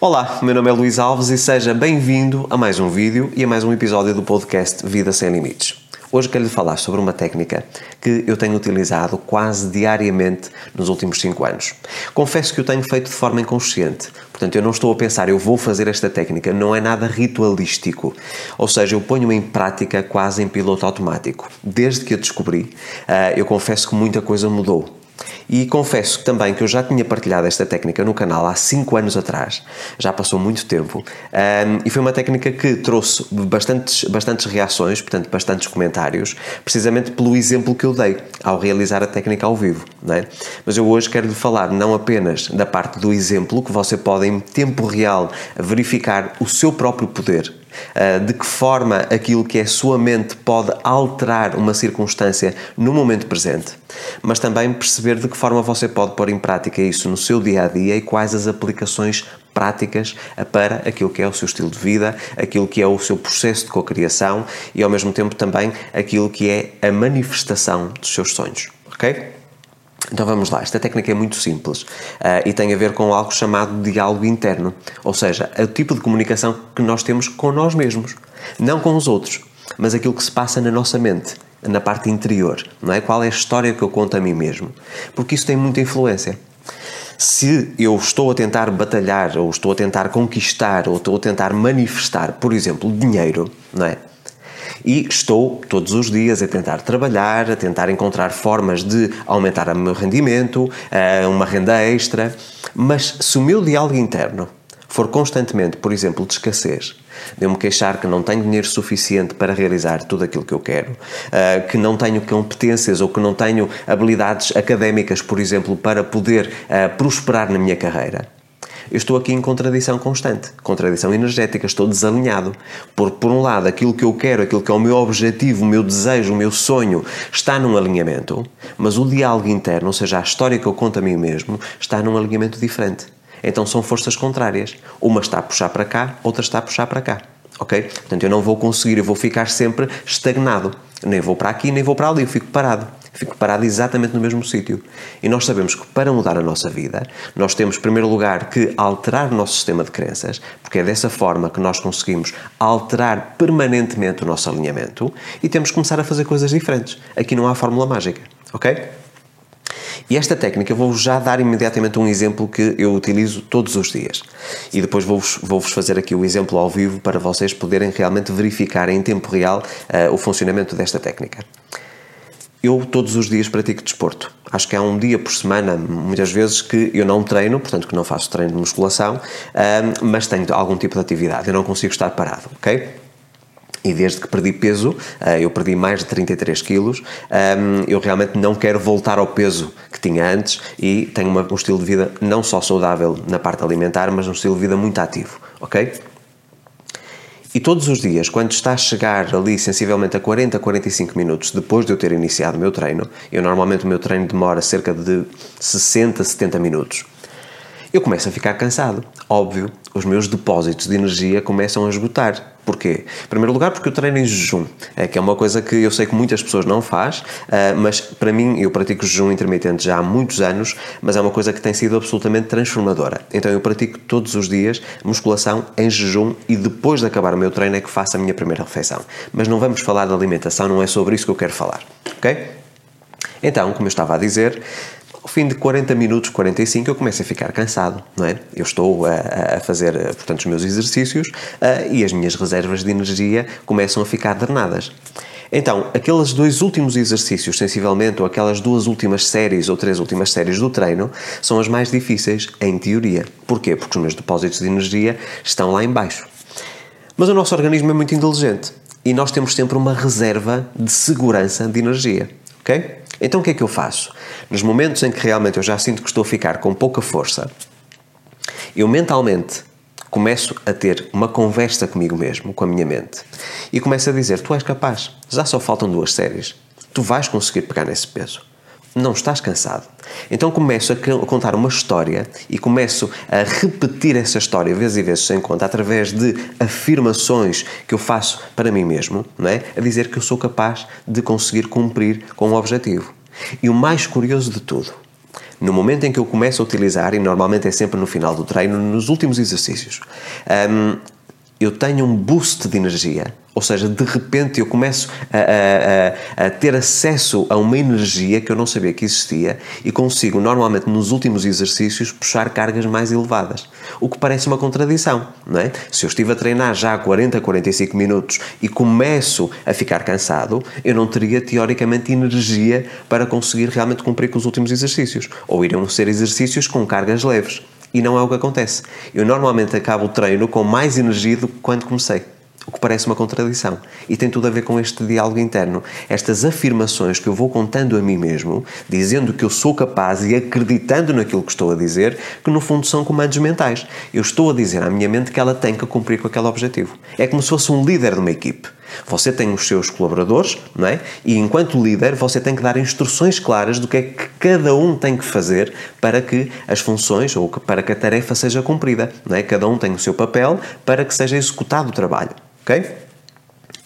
Olá, meu nome é Luís Alves e seja bem-vindo a mais um vídeo e a mais um episódio do podcast Vida Sem Limites. Hoje quero lhe falar sobre uma técnica que eu tenho utilizado quase diariamente nos últimos 5 anos. Confesso que o tenho feito de forma inconsciente, portanto eu não estou a pensar eu vou fazer esta técnica, não é nada ritualístico. Ou seja, eu ponho em prática quase em piloto automático. Desde que a descobri, eh, eu confesso que muita coisa mudou. E confesso também que eu já tinha partilhado esta técnica no canal há 5 anos atrás, já passou muito tempo, um, e foi uma técnica que trouxe bastantes, bastantes reações, portanto, bastantes comentários, precisamente pelo exemplo que eu dei ao realizar a técnica ao vivo. Não é? Mas eu hoje quero lhe falar não apenas da parte do exemplo, que você pode em tempo real verificar o seu próprio poder de que forma aquilo que é sua mente pode alterar uma circunstância no momento presente, mas também perceber de que forma você pode pôr em prática isso no seu dia a dia e quais as aplicações práticas para aquilo que é o seu estilo de vida, aquilo que é o seu processo de cocriação e ao mesmo tempo também aquilo que é a manifestação dos seus sonhos, ok? Então vamos lá, esta técnica é muito simples uh, e tem a ver com algo chamado diálogo interno, ou seja, é o tipo de comunicação que nós temos com nós mesmos, não com os outros, mas aquilo que se passa na nossa mente, na parte interior, não é? Qual é a história que eu conto a mim mesmo? Porque isso tem muita influência. Se eu estou a tentar batalhar, ou estou a tentar conquistar, ou estou a tentar manifestar, por exemplo, dinheiro, não é? E estou todos os dias a tentar trabalhar, a tentar encontrar formas de aumentar o meu rendimento, eh, uma renda extra, mas se o meu diálogo interno for constantemente, por exemplo, de escassez, de eu me queixar que não tenho dinheiro suficiente para realizar tudo aquilo que eu quero, eh, que não tenho competências ou que não tenho habilidades académicas, por exemplo, para poder eh, prosperar na minha carreira, eu estou aqui em contradição constante, contradição energética, estou desalinhado. Por, por um lado, aquilo que eu quero, aquilo que é o meu objetivo, o meu desejo, o meu sonho, está num alinhamento, mas o diálogo interno, ou seja, a história que eu conto a mim mesmo, está num alinhamento diferente. Então são forças contrárias. Uma está a puxar para cá, outra está a puxar para cá. Ok? Portanto, eu não vou conseguir, eu vou ficar sempre estagnado. Nem vou para aqui, nem vou para ali, eu fico parado. Fico parado exatamente no mesmo sítio. E nós sabemos que para mudar a nossa vida, nós temos, em primeiro lugar, que alterar o nosso sistema de crenças, porque é dessa forma que nós conseguimos alterar permanentemente o nosso alinhamento e temos que começar a fazer coisas diferentes. Aqui não há fórmula mágica, ok? E esta técnica vou-vos já dar imediatamente um exemplo que eu utilizo todos os dias. E depois vou-vos vou fazer aqui o exemplo ao vivo para vocês poderem realmente verificar em tempo real uh, o funcionamento desta técnica. Eu todos os dias pratico desporto. Acho que há um dia por semana, muitas vezes, que eu não treino, portanto que não faço treino de musculação, mas tenho algum tipo de atividade. Eu não consigo estar parado, ok? E desde que perdi peso, ah, eu perdi mais de 33 quilos, eu realmente não quero voltar ao peso que tinha antes e tenho um estilo de vida não só saudável na parte alimentar, mas um estilo de vida muito ativo, ok? E todos os dias, quando está a chegar ali sensivelmente a 40, 45 minutos depois de eu ter iniciado o meu treino, eu normalmente o meu treino demora cerca de 60, 70 minutos, eu começo a ficar cansado. Óbvio, os meus depósitos de energia começam a esgotar. Porquê? Em primeiro lugar, porque eu treino em jejum, é, que é uma coisa que eu sei que muitas pessoas não faz, uh, mas para mim, eu pratico jejum intermitente já há muitos anos, mas é uma coisa que tem sido absolutamente transformadora. Então eu pratico todos os dias musculação em jejum e depois de acabar o meu treino é que faço a minha primeira refeição. Mas não vamos falar de alimentação, não é sobre isso que eu quero falar, ok? Então, como eu estava a dizer, ao fim de 40 minutos, 45, eu começo a ficar cansado, não é? Eu estou a, a fazer, portanto, os meus exercícios uh, e as minhas reservas de energia começam a ficar drenadas. Então, aqueles dois últimos exercícios, sensivelmente, ou aquelas duas últimas séries ou três últimas séries do treino, são as mais difíceis em teoria. Porquê? Porque os meus depósitos de energia estão lá embaixo. Mas o nosso organismo é muito inteligente e nós temos sempre uma reserva de segurança de energia, ok? Então o que é que eu faço? Nos momentos em que realmente eu já sinto que estou a ficar com pouca força, eu mentalmente começo a ter uma conversa comigo mesmo, com a minha mente, e começo a dizer: Tu és capaz, já só faltam duas séries, tu vais conseguir pegar nesse peso. Não estás cansado. Então começo a contar uma história e começo a repetir essa história vezes e vezes sem conta, através de afirmações que eu faço para mim mesmo, não é? A dizer que eu sou capaz de conseguir cumprir com o objetivo. E o mais curioso de tudo, no momento em que eu começo a utilizar, e normalmente é sempre no final do treino, nos últimos exercícios, um, eu tenho um boost de energia, ou seja, de repente eu começo a, a, a, ter acesso a uma energia que eu não sabia que existia e consigo, normalmente nos últimos exercícios, puxar cargas mais elevadas. O que parece uma contradição, não é? Se eu estive a treinar já 40, 45 minutos e começo a ficar cansado, eu não teria teoricamente energia para conseguir realmente cumprir com os últimos exercícios. Ou iriam ser exercícios com cargas leves. E não é o que acontece. Eu normalmente acabo o treino com mais energia do que quando comecei. O que parece uma contradição. E tem tudo a ver com este diálogo interno. Estas afirmações que eu vou contando a mim mesmo, dizendo que eu sou capaz e acreditando naquilo que estou a dizer, que no fundo são comandos mentais. Eu estou a dizer à minha mente que ela tem que cumprir com aquele objetivo. É como se fosse um líder de uma equipe. Você tem os seus colaboradores, não é? E enquanto líder, você tem que dar instruções claras do que é que cada um tem que fazer para que as funções ou para que a tarefa seja cumprida, não é? Cada um tem o seu papel para que seja executado o trabalho, ok?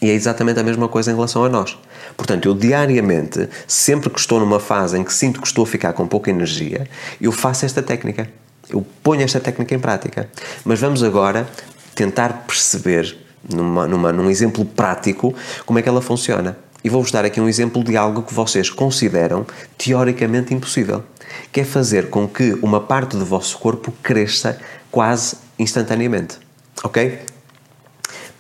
E é exatamente a mesma coisa em relação a nós. Portanto, eu diariamente, sempre que estou numa fase em que sinto que estou a ficar com pouca energia, eu faço esta técnica. Eu ponho esta técnica em prática. Mas vamos agora tentar perceber numa, numa, num exemplo prático, como é que ela funciona. E vou-vos dar aqui um exemplo de algo que vocês consideram teoricamente impossível, que é fazer com que uma parte do vosso corpo cresça quase instantaneamente. Ok?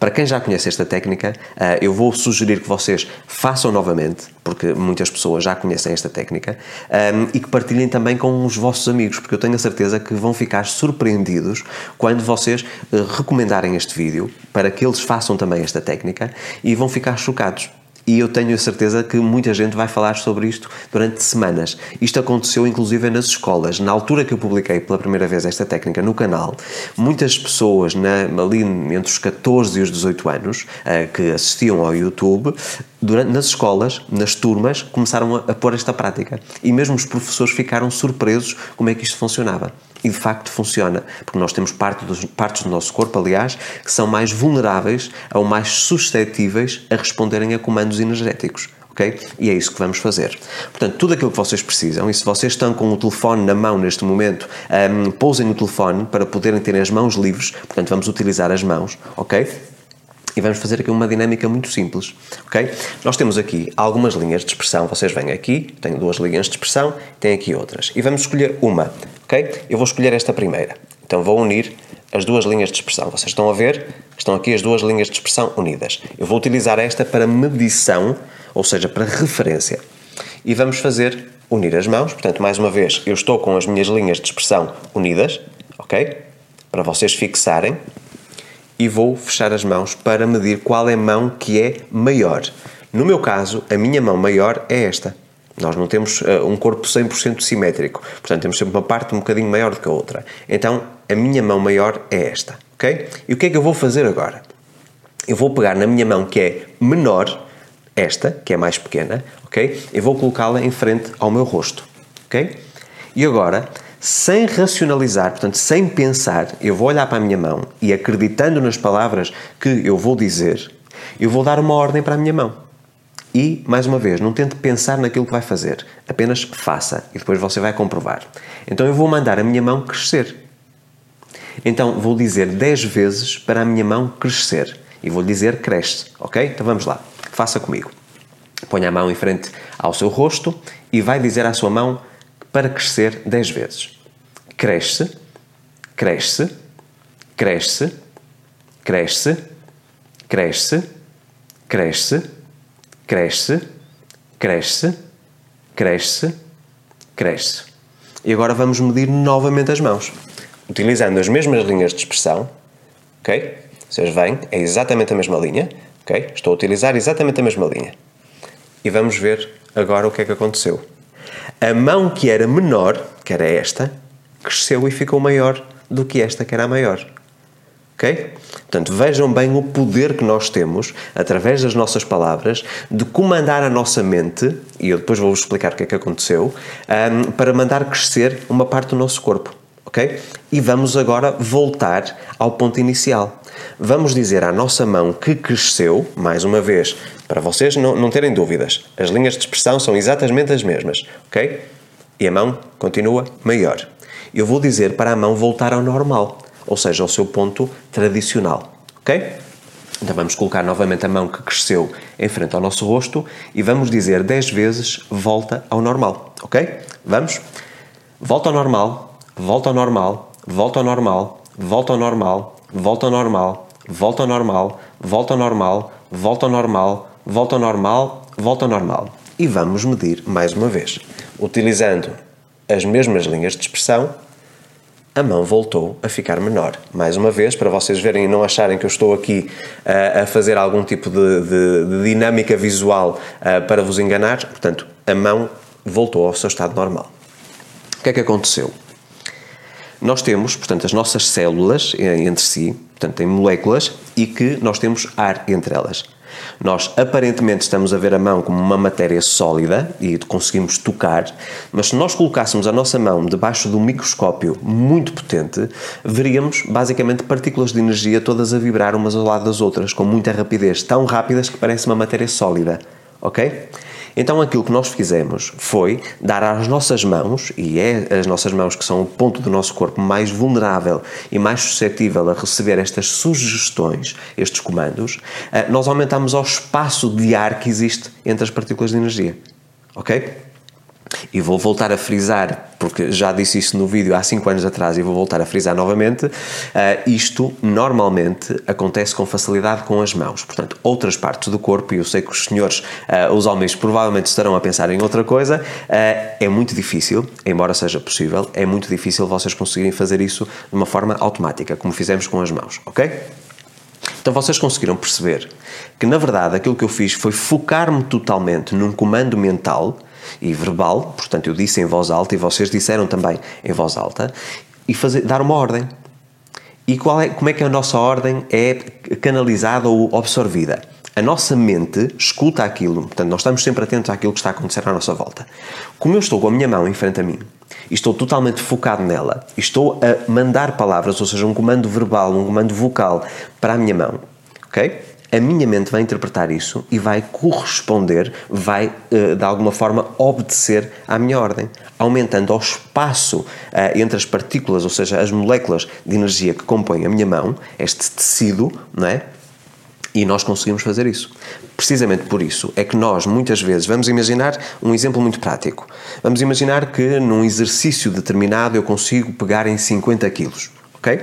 Para quem já conhece esta técnica, eh, eu vou sugerir que vocês façam novamente, porque muitas pessoas já conhecem esta técnica, ehm, e que partilhem também com os vossos amigos, porque eu tenho a certeza que vão ficar surpreendidos quando vocês eh, recomendarem este vídeo para que eles façam também esta técnica e vão ficar chocados e eu tenho a certeza que muita gente vai falar sobre isto durante semanas. Isto aconteceu inclusive nas escolas. Na altura que eu publiquei pela primeira vez esta técnica no canal, muitas pessoas na, ali entre os 14 e os 18 anos uh, que assistiam ao YouTube, durante, nas escolas, nas turmas, começaram a, a pôr esta prática. E mesmo os professores ficaram surpresos como é que isto funcionava. E de facto funciona, porque nós temos parte dos, partes do nosso corpo, aliás, que são mais vulneráveis ou mais suscetíveis a responderem a comandos energéticos. Okay? E é isso que vamos fazer. Portanto, tudo aquilo que vocês precisam, e se vocês estão com o telefone na mão neste momento, um, pousem o telefone para poderem ter as mãos livres, portanto, vamos utilizar as mãos, ok? E vamos fazer aqui uma dinâmica muito simples, ok? Nós temos aqui algumas linhas de expressão, vocês vêm aqui, tenho duas linhas de expressão, tem aqui outras, e vamos escolher uma ok? Eu vou escolher esta primeira. Então vou unir as duas linhas de expressão. Vocês estão a ver? Estão aqui as duas linhas de expressão unidas. Eu vou utilizar esta para medição, ou seja, para referência. E vamos fazer unir as mãos. Portanto, mais uma vez, eu estou com as minhas linhas de expressão unidas, ok? Para vocês fixarem. E vou fechar as mãos para medir qual é a mão que é maior. No meu caso, a minha mão maior é esta. Nós não temos uh, um corpo 100% simétrico, portanto temos sempre uma parte um bocadinho maior do que a outra. Então a minha mão maior é esta, ok? E o que é que eu vou fazer agora? Eu vou pegar na minha mão que é menor, esta, que é mais pequena, ok? E vou colocá-la em frente ao meu rosto, ok? E agora, sem racionalizar, portanto, sem pensar, eu vou olhar para a minha mão e acreditando nas palavras que eu vou dizer, eu vou dar uma ordem para a minha mão. E, mais uma vez, não tente pensar naquilo que vai fazer, apenas faça e depois você vai comprovar. Então eu vou mandar a minha mão crescer. Então vou dizer 10 vezes para a minha mão crescer e vou dizer cresce, ok? Então vamos lá, faça comigo. Ponha a mão em frente ao seu rosto e vai dizer à sua mão para crescer 10 vezes. Cresce, cresce, cresce, cresce, cresce, cresce cresce, cresce, cresce, cresce. E agora vamos medir novamente as mãos, utilizando as mesmas linhas de expressão, ok? Vocês veem, é exatamente a mesma linha, ok? Estou a utilizar exatamente a mesma linha. E vamos ver agora o que é que aconteceu. A mão que era menor, que era esta, cresceu e ficou maior do que esta, que era a maior. Ok? Portanto, vejam bem o poder que nós temos, através das nossas palavras, de comandar a nossa mente, e eu depois vou-vos explicar o que é que aconteceu, um, para mandar crescer uma parte do nosso corpo. Ok? E vamos agora voltar ao ponto inicial. Vamos dizer à nossa mão que cresceu, mais uma vez, para vocês não, não terem dúvidas, as linhas de expressão são exatamente as mesmas. Ok? e a mão continua maior. Eu vou dizer para a mão voltar ao normal, ou seja, ao seu ponto tradicional, ok? Então vamos colocar novamente a mão que cresceu em frente ao nosso rosto e vamos dizer 10 vezes volta ao normal, ok? Vamos? Volta ao normal, volta ao normal, volta ao normal, volta ao normal, volta ao normal, volta ao normal, volta ao normal, volta ao normal, volta ao normal, volta ao normal. E vamos medir mais uma vez. Utilizando as mesmas linhas de expressão, a mão voltou a ficar menor. Mais uma vez, para vocês verem e não acharem que eu estou aqui uh, a fazer algum tipo de, de, de dinâmica visual uh, para vos enganar, portanto, a mão voltou ao seu estado normal. O que é que aconteceu? Nós temos, portanto, as nossas células eh, entre si, portanto, têm moléculas e que nós temos ar entre elas. Nós aparentemente estamos a ver a mão como uma matéria sólida e conseguimos tocar, mas se nós colocássemos a nossa mão debaixo de um microscópio muito potente, veríamos basicamente partículas de energia todas a vibrar umas ao lado das outras, com muita rapidez, tão rápidas que parece uma matéria sólida. Ok? Então aquilo que nós fizemos foi dar às nossas mãos, e é as nossas mãos que são o ponto do nosso corpo mais vulnerável e mais suscetível a receber estas sugestões, estes comandos, eh, nós aumentamos o espaço de ar que existe entre as partículas de energia. Ok? E vou voltar a frisar, porque já disse isso no vídeo há 5 anos atrás e vou voltar a frisar novamente. Uh, isto normalmente acontece com facilidade com as mãos. Portanto, outras partes do corpo, e eu sei que os senhores, uh, os homens, provavelmente estarão a pensar em outra coisa, uh, é muito difícil, embora seja possível, é muito difícil vocês conseguirem fazer isso de uma forma automática, como fizemos com as mãos, ok? Então vocês conseguiram perceber que, na verdade, aquilo que eu fiz foi focar-me totalmente num comando mental e verbal, portanto eu disse em voz alta e vocês disseram também em voz alta, e fazer, dar uma ordem. E qual é, como é que a nossa ordem é canalizada ou absorvida? A nossa mente escuta aquilo, portanto, nós estamos sempre atentos àquilo que está a acontecer à nossa volta. Como eu estou com a minha mão em frente a mim e estou totalmente focado nela, estou a mandar palavras, ou seja, um comando verbal, um comando vocal para a minha mão, ok? A minha mente vai interpretar isso e vai corresponder, vai eh, de alguma forma obedecer à minha ordem, aumentando o espaço uh, entre as partículas, ou seja, as moléculas de energia que compõem a minha mão, este tecido, não é? E nós conseguimos fazer isso. Precisamente por isso é que nós, muitas vezes, vamos imaginar um exemplo muito prático. Vamos imaginar que num exercício determinado eu consigo pegar em 50 quilos, ok?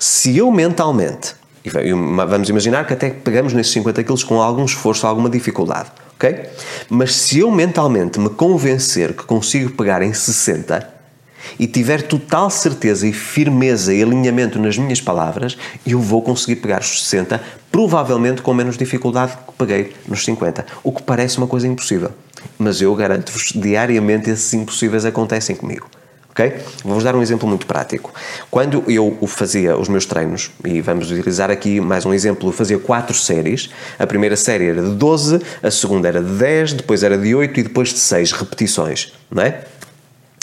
Se eu mentalmente vamos imaginar que até pegamos nesses 50 quilos com algum esforço, alguma dificuldade, ok? Mas se eu mentalmente me convencer que consigo pegar em 60 e tiver total certeza e firmeza e alinhamento nas minhas palavras, eu vou conseguir pegar os 60, provavelmente com menos dificuldade que peguei nos 50, o que parece uma coisa impossível. Mas eu garanto-vos, diariamente esses impossíveis acontecem comigo. Ok? Vou-vos dar um exemplo muito prático. Quando eu fazia os meus treinos, e vamos utilizar aqui mais um exemplo, eu fazia quatro séries. A primeira série era de 12, a segunda era de 10, depois era de 8 e depois de 6 repetições, não é?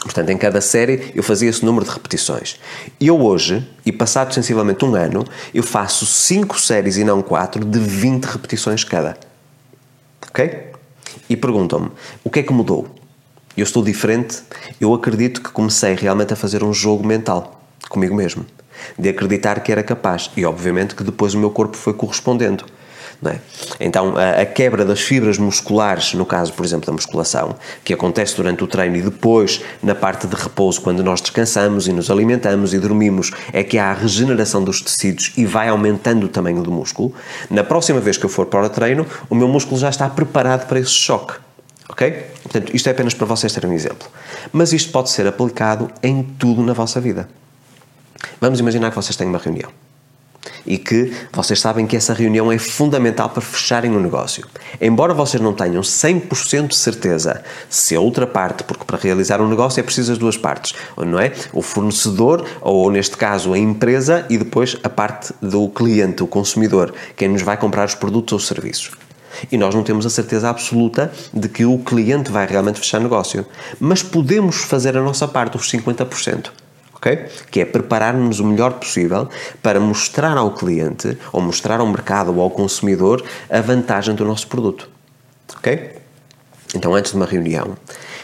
Portanto, em cada série eu fazia esse número de repetições. Eu hoje, e passado sensivelmente um ano, eu faço 5 séries e não 4 de 20 repetições cada. Ok? E perguntam-me, o que é que mudou? Eu estou diferente, eu acredito que comecei realmente a fazer um jogo mental comigo mesmo, de acreditar que era capaz e obviamente que depois o meu corpo foi correspondendo. É? Então, a, a, quebra das fibras musculares, no caso, por exemplo, da musculação, que acontece durante o treino e depois na parte de repouso, quando nós descansamos e nos alimentamos e dormimos, é que há a regeneração dos tecidos e vai aumentando o tamanho do músculo. Na próxima vez que eu for para o treino, o meu músculo já está preparado para esse choque. Ok? Portanto, isto é apenas para vocês terem um exemplo. Mas isto pode ser aplicado em tudo na vossa vida. Vamos imaginar que vocês têm uma reunião e que vocês sabem que essa reunião é fundamental para fecharem o um negócio. Embora vocês não tenham 100% de certeza se a outra parte, porque para realizar um negócio é preciso as duas partes, não é? O fornecedor, ou neste caso a empresa, e depois a parte do cliente, o consumidor, quem nos vai comprar os produtos ou serviços e nós não temos a certeza absoluta de que o cliente vai realmente fechar negócio. Mas podemos fazer a nossa parte, os 50%. Okay? Que é preparar-nos o melhor possível para mostrar ao cliente, ou mostrar ao mercado ou ao consumidor, a vantagem do nosso produto. Ok? Então, antes de uma reunião,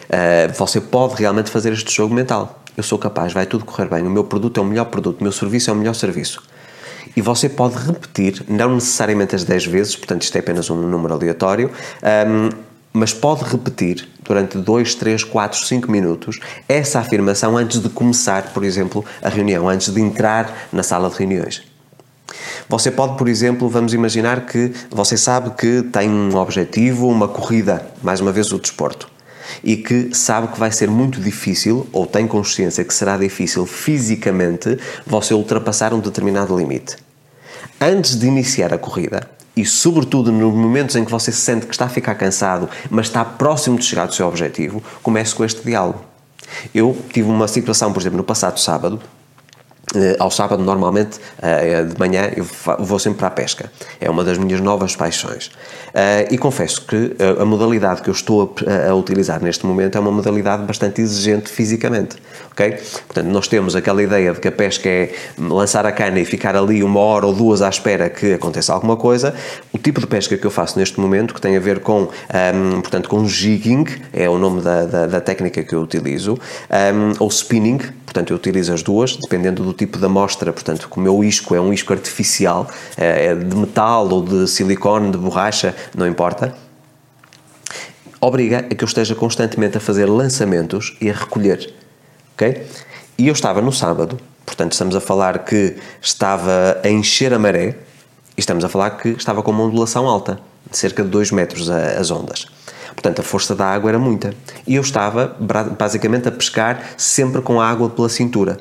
Uh, você pode realmente fazer este jogo mental. Eu sou capaz, vai tudo correr bem, o meu produto é o melhor produto, o meu serviço é o melhor serviço. E você pode repetir, não necessariamente as 10 vezes, portanto isto é apenas um número aleatório, um, mas pode repetir durante 2, 3, 4, 5 minutos essa afirmação antes de começar, por exemplo, a reunião, antes de entrar na sala de reuniões. Você pode, por exemplo, vamos imaginar que você sabe que tem um objetivo, uma corrida, mais uma vez o desporto, e que sabe que vai ser muito difícil, ou tem consciência que será difícil fisicamente, você ultrapassar um determinado limite. Antes de iniciar a corrida, e sobretudo nos momentos em que você se sente que está a ficar cansado, mas está próximo de chegar ao seu objetivo, comece com este diálogo. Eu tive uma situação, por exemplo, no passado sábado, ao sábado, normalmente, uh, de manhã, eu vou sempre para a pesca. É uma das minhas novas paixões. Uh, e confesso que a modalidade que eu estou a, utilizar neste momento é uma modalidade bastante exigente fisicamente. Ok? Portanto, nós temos aquela ideia de que a pesca é lançar a cana e ficar ali uma hora ou duas à espera que aconteça alguma coisa. O tipo de pesca que eu faço neste momento, que tem a ver com, um, portanto, com jigging, é o nome da, da, da técnica que eu utilizo, um, ou spinning, portanto, eu utilizo as duas, dependendo do tipo de amostra, portanto, o meu isco é um isco artificial, é de metal ou de silicone, de borracha, não importa, obriga a que eu esteja constantemente a fazer lançamentos e a recolher, ok? E eu estava no sábado, portanto, estamos a falar que estava a encher a maré e estamos a falar que estava com uma ondulação alta, de cerca de 2 metros as ondas. Portanto, a força da água era muita. E eu estava basicamente a pescar sempre com a água pela cintura.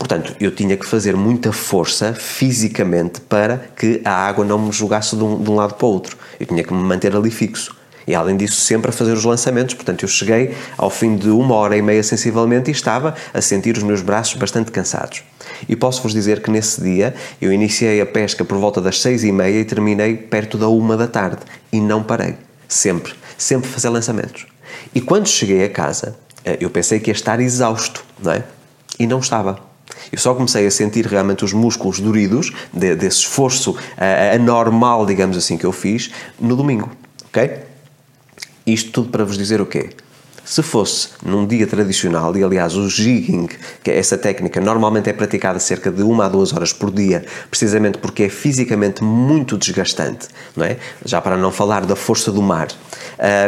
Portanto, eu tinha que fazer muita força fisicamente para que a água não me jogasse de um, de um lado para o outro. Eu tinha que me manter ali fixo. E além disso, sempre a fazer os lançamentos. Portanto, eu cheguei ao fim de uma hora e meia sensivelmente e estava a sentir os meus braços bastante cansados. E posso-vos dizer que nesse dia eu iniciei a pesca por volta das seis e meia e terminei perto da uma da tarde. E não parei. Sempre sempre fazer lançamentos. E quando cheguei a casa, eh, eu pensei que ia estar exausto, não é? E não estava. Eu só comecei a sentir realmente os músculos doridos de, desse esforço uh, anormal, digamos assim, que eu fiz no domingo, ok? Isto tudo para vos dizer o quê? Se fosse num dia tradicional, e aliás o jigging, que é essa técnica normalmente é praticada cerca de uma a duas horas por dia, precisamente porque é fisicamente muito desgastante, não é? Já para não falar da força do mar.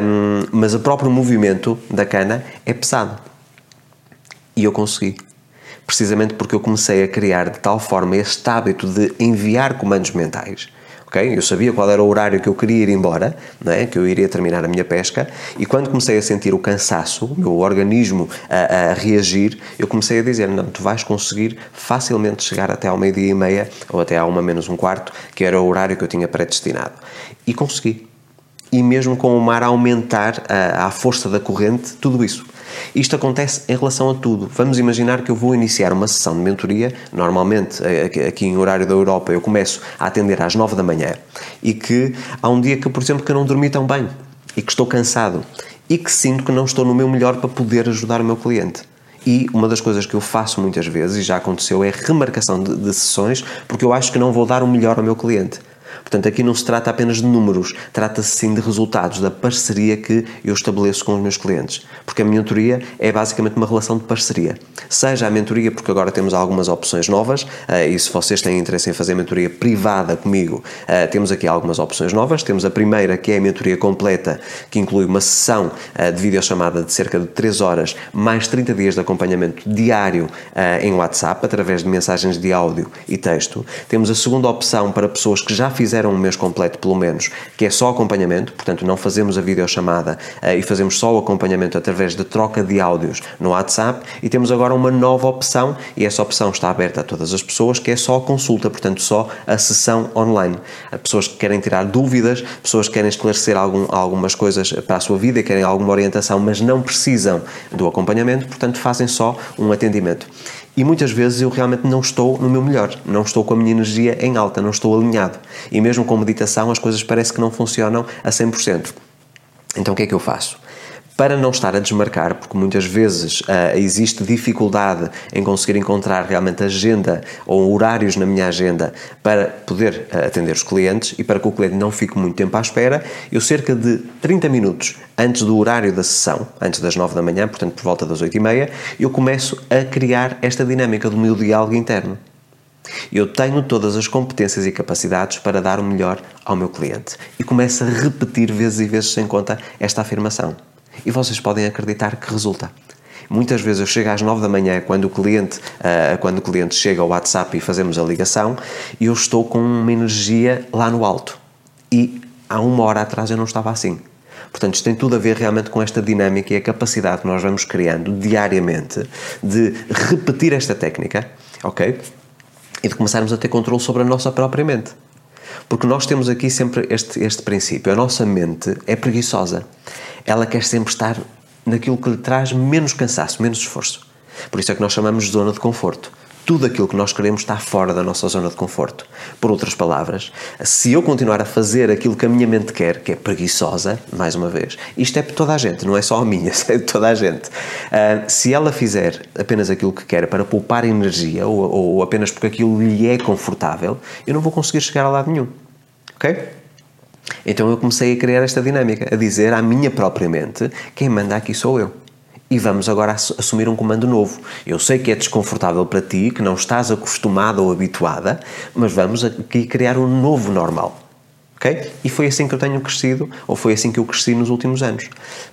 Um, mas o próprio movimento da cana é pesado. E eu consegui precisamente porque eu comecei a criar de tal forma este hábito de enviar comandos mentais ok? Eu sabia qual era o horário que eu queria ir embora, é? que eu iria terminar a minha pesca, e quando comecei a sentir o cansaço, o meu organismo a, a reagir, eu comecei a dizer: não, tu vais conseguir facilmente chegar até ao meio-dia e meia, ou até à uma menos um quarto, que era o horário que eu tinha predestinado. E consegui. E mesmo com o mar a aumentar a, a força da corrente, tudo isso. Isto acontece em relação a tudo. Vamos imaginar que eu vou iniciar uma sessão de mentoria, normalmente eh, aqui em horário da Europa eu começo a atender às 9 da manhã e que há um dia que, por exemplo, que eu não dormi tão bem e que estou cansado e que sinto que não estou no meu melhor para poder ajudar o meu cliente. E uma das coisas que eu faço muitas vezes, e já aconteceu, é remarcação de, de sessões, porque eu acho que não vou dar o melhor ao meu cliente. Portanto, aqui não se trata apenas de números, trata-se sim de resultados, da parceria que eu estabeleço com os meus clientes. Porque a mentoria é basicamente uma relação de parceria. Seja a mentoria, porque agora temos algumas opções novas, eh, e se vocês têm interesse em fazer mentoria privada comigo, eh, temos aqui algumas opções novas. Temos a primeira, que é a mentoria completa, que inclui uma sessão eh, de videochamada de cerca de 3 horas, mais 30 dias de acompanhamento diário em WhatsApp, através de mensagens de áudio e texto. Temos a segunda opção para pessoas que já fizeram fizeram um mês completo, pelo menos, que é só acompanhamento, portanto não fazemos a videochamada uh, e fazemos só o acompanhamento através de troca de áudios no WhatsApp e temos agora uma nova opção e essa opção está aberta a todas as pessoas, que é só a consulta, portanto só a sessão online. Pessoas que querem tirar dúvidas, pessoas que querem esclarecer algum, algumas coisas para a sua vida querem alguma orientação, mas não precisam do acompanhamento, portanto fazem só um atendimento e muitas vezes eu realmente não estou no meu melhor, não estou com a minha energia em alta, não estou alinhado. E mesmo com meditação as coisas parece que não funcionam a 100%. Então o que é que eu faço? Para não estar a desmarcar, porque muitas vezes uh, existe dificuldade em conseguir encontrar realmente agenda ou horários na minha agenda para poder uh, atender os clientes e para que o cliente não fique muito tempo à espera, eu cerca de 30 minutos antes do horário da sessão, antes das 9 da manhã, portanto por volta das 8 e meia, eu começo a criar esta dinâmica do meu diálogo interno. Eu tenho todas as competências e capacidades para dar o melhor ao meu cliente. E começo a repetir vezes e vezes sem conta esta afirmação. E vocês podem acreditar que resulta. Muitas vezes eu chego às 9 da manhã quando o cliente, uh, quando o cliente chega ao WhatsApp e fazemos a ligação e eu estou com uma energia lá no alto. E há uma hora atrás eu não estava assim. Portanto, isto tem tudo a ver realmente com esta dinâmica e a capacidade que nós vamos criando diariamente de repetir esta técnica, ok? E de começarmos a ter controle sobre a nossa própria mente. Porque nós temos aqui sempre este, este princípio. A nossa mente é preguiçosa. Ela quer sempre estar naquilo que lhe traz menos cansaço, menos esforço. Por isso é que nós chamamos de zona de conforto tudo aquilo que nós queremos está fora da nossa zona de conforto. Por outras palavras, se eu continuar a fazer aquilo que a minha mente quer, que é preguiçosa, mais uma vez, isto é para toda a gente, não é só a minha, é de toda a gente. Uh, se ela fizer apenas aquilo que quer para poupar energia ou, ou apenas porque aquilo lhe é confortável, eu não vou conseguir chegar a lado nenhum. Ok? Então eu comecei a criar esta dinâmica, a dizer à minha própria mente: quem manda aqui sou eu e vamos agora assumir um comando novo. Eu sei que é desconfortável para ti, que não estás acostumada ou habituada, mas vamos aqui criar um novo normal. ok? E foi assim que eu tenho crescido, ou foi assim que eu cresci nos últimos anos.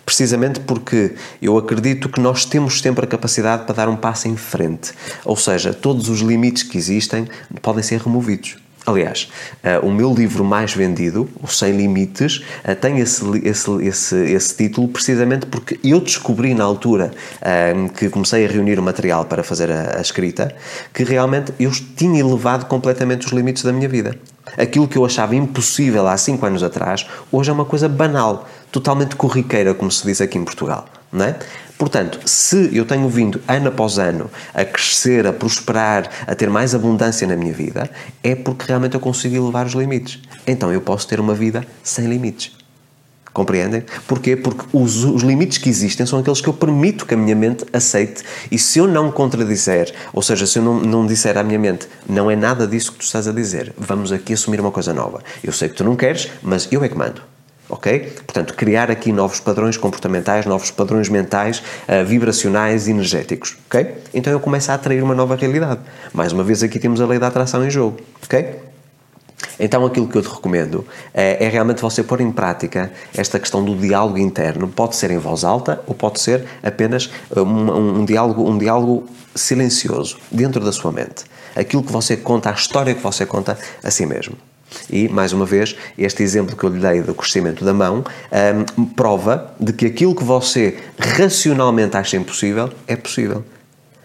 Precisamente porque eu acredito que nós temos sempre a capacidade para dar um passo em frente. Ou seja, todos os limites que existem podem ser removidos. Aliás, uh, o meu livro mais vendido, O Sem Limites, uh, tem esse, esse, esse, esse, título precisamente porque eu descobri na altura uh, que comecei a reunir o material para fazer a, a, escrita que realmente eu tinha elevado completamente os limites da minha vida. Aquilo que eu achava impossível há 5 anos atrás, hoje é uma coisa banal, totalmente corriqueira, como se diz aqui em Portugal. Não é? Portanto, se eu tenho vindo ano após ano a crescer, a prosperar, a ter mais abundância na minha vida, é porque realmente eu consigo elevar os limites. Então eu posso ter uma vida sem limites. Compreendem? Porquê? Porque os, os, limites que existem são aqueles que eu permito que a minha mente aceite. E se eu não contradizer, ou seja, se eu não, não disser à minha mente, não é nada disso que tu estás a dizer, vamos aqui assumir uma coisa nova. Eu sei que tu não queres, mas eu é que mando ok? Portanto, criar aqui novos padrões comportamentais, novos padrões mentais, uh, vibracionais energéticos, ok? Então eu começo a atrair uma nova realidade. Mais uma vez aqui temos a lei da atração em jogo, ok? Então aquilo que eu te recomendo é, é, realmente você pôr em prática esta questão do diálogo interno. Pode ser em voz alta ou pode ser apenas um, um, um diálogo, um diálogo silencioso dentro da sua mente. Aquilo que você conta, a história que você conta a si mesmo. E, mais uma vez, este exemplo que eu lhe dei do crescimento da mão um, prova de que aquilo que você racionalmente acha impossível é possível.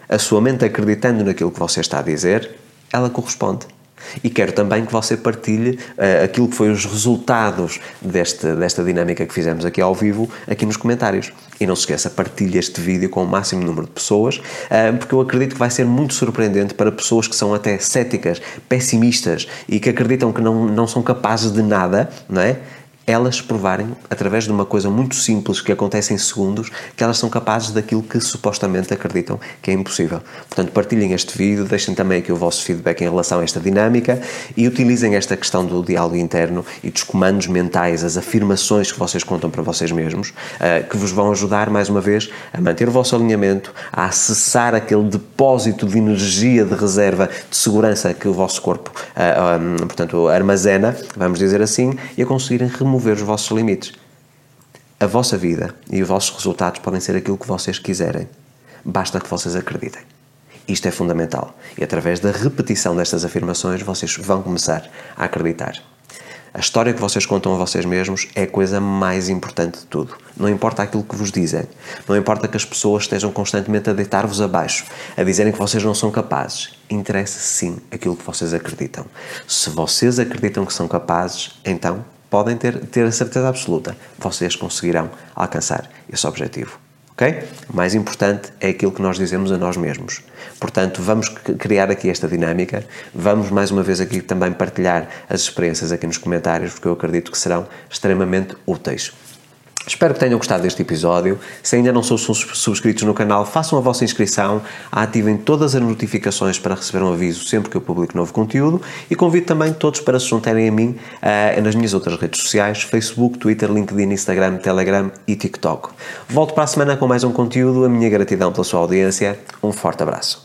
A sua mente acreditando naquilo que você está a dizer, ela corresponde. E quero também que você partilhe uh, aquilo que foi os resultados deste, desta dinâmica que fizemos aqui ao vivo, aqui nos comentários. E não se esqueça, partilhe este vídeo com o máximo número de pessoas, uh, porque eu acredito que vai ser muito surpreendente para pessoas que são até céticas, pessimistas e que acreditam que não, não são capazes de nada, não é? Elas provarem, através de uma coisa muito simples que acontece em segundos, que elas são capazes daquilo que supostamente acreditam que é impossível. Portanto, partilhem este vídeo, deixem também aqui o vosso feedback em relação a esta dinâmica e utilizem esta questão do diálogo interno e dos comandos mentais, as afirmações que vocês contam para vocês mesmos, eh, que vos vão ajudar, mais uma vez, a manter o vosso alinhamento, a acessar aquele depósito de energia de reserva, de segurança que o vosso corpo, eh, portanto, armazena, vamos dizer assim, e a conseguirem remover remover os vossos limites. A vossa vida e os vossos resultados podem ser aquilo que vocês quiserem. Basta que vocês acreditem. Isto é fundamental. E através da repetição destas afirmações, vocês vão começar a acreditar. A história que vocês contam a vocês mesmos é a coisa mais importante de tudo. Não importa aquilo que vos dizem, não importa que as pessoas estejam constantemente a deitar-vos abaixo, a dizerem que vocês não são capazes. Interessa sim aquilo que vocês acreditam. Se vocês acreditam que são capazes, então podem ter, ter a certeza absoluta, vocês conseguirão alcançar esse objetivo. Ok? O mais importante é aquilo que nós dizemos a nós mesmos. Portanto, vamos criar aqui esta dinâmica, vamos mais uma vez aqui também partilhar as experiências aqui nos comentários, porque eu acredito que serão extremamente úteis. Espero que tenham gostado deste episódio. Se ainda não são subscritos no canal, façam a vossa inscrição, ativem todas as notificações para receber um aviso sempre que eu publico novo conteúdo e convido também todos para se juntarem a mim uh, nas minhas outras redes sociais: Facebook, Twitter, LinkedIn, Instagram, Telegram e TikTok. Volto para a semana com mais um conteúdo. A minha gratidão pela sua audiência. Um forte abraço.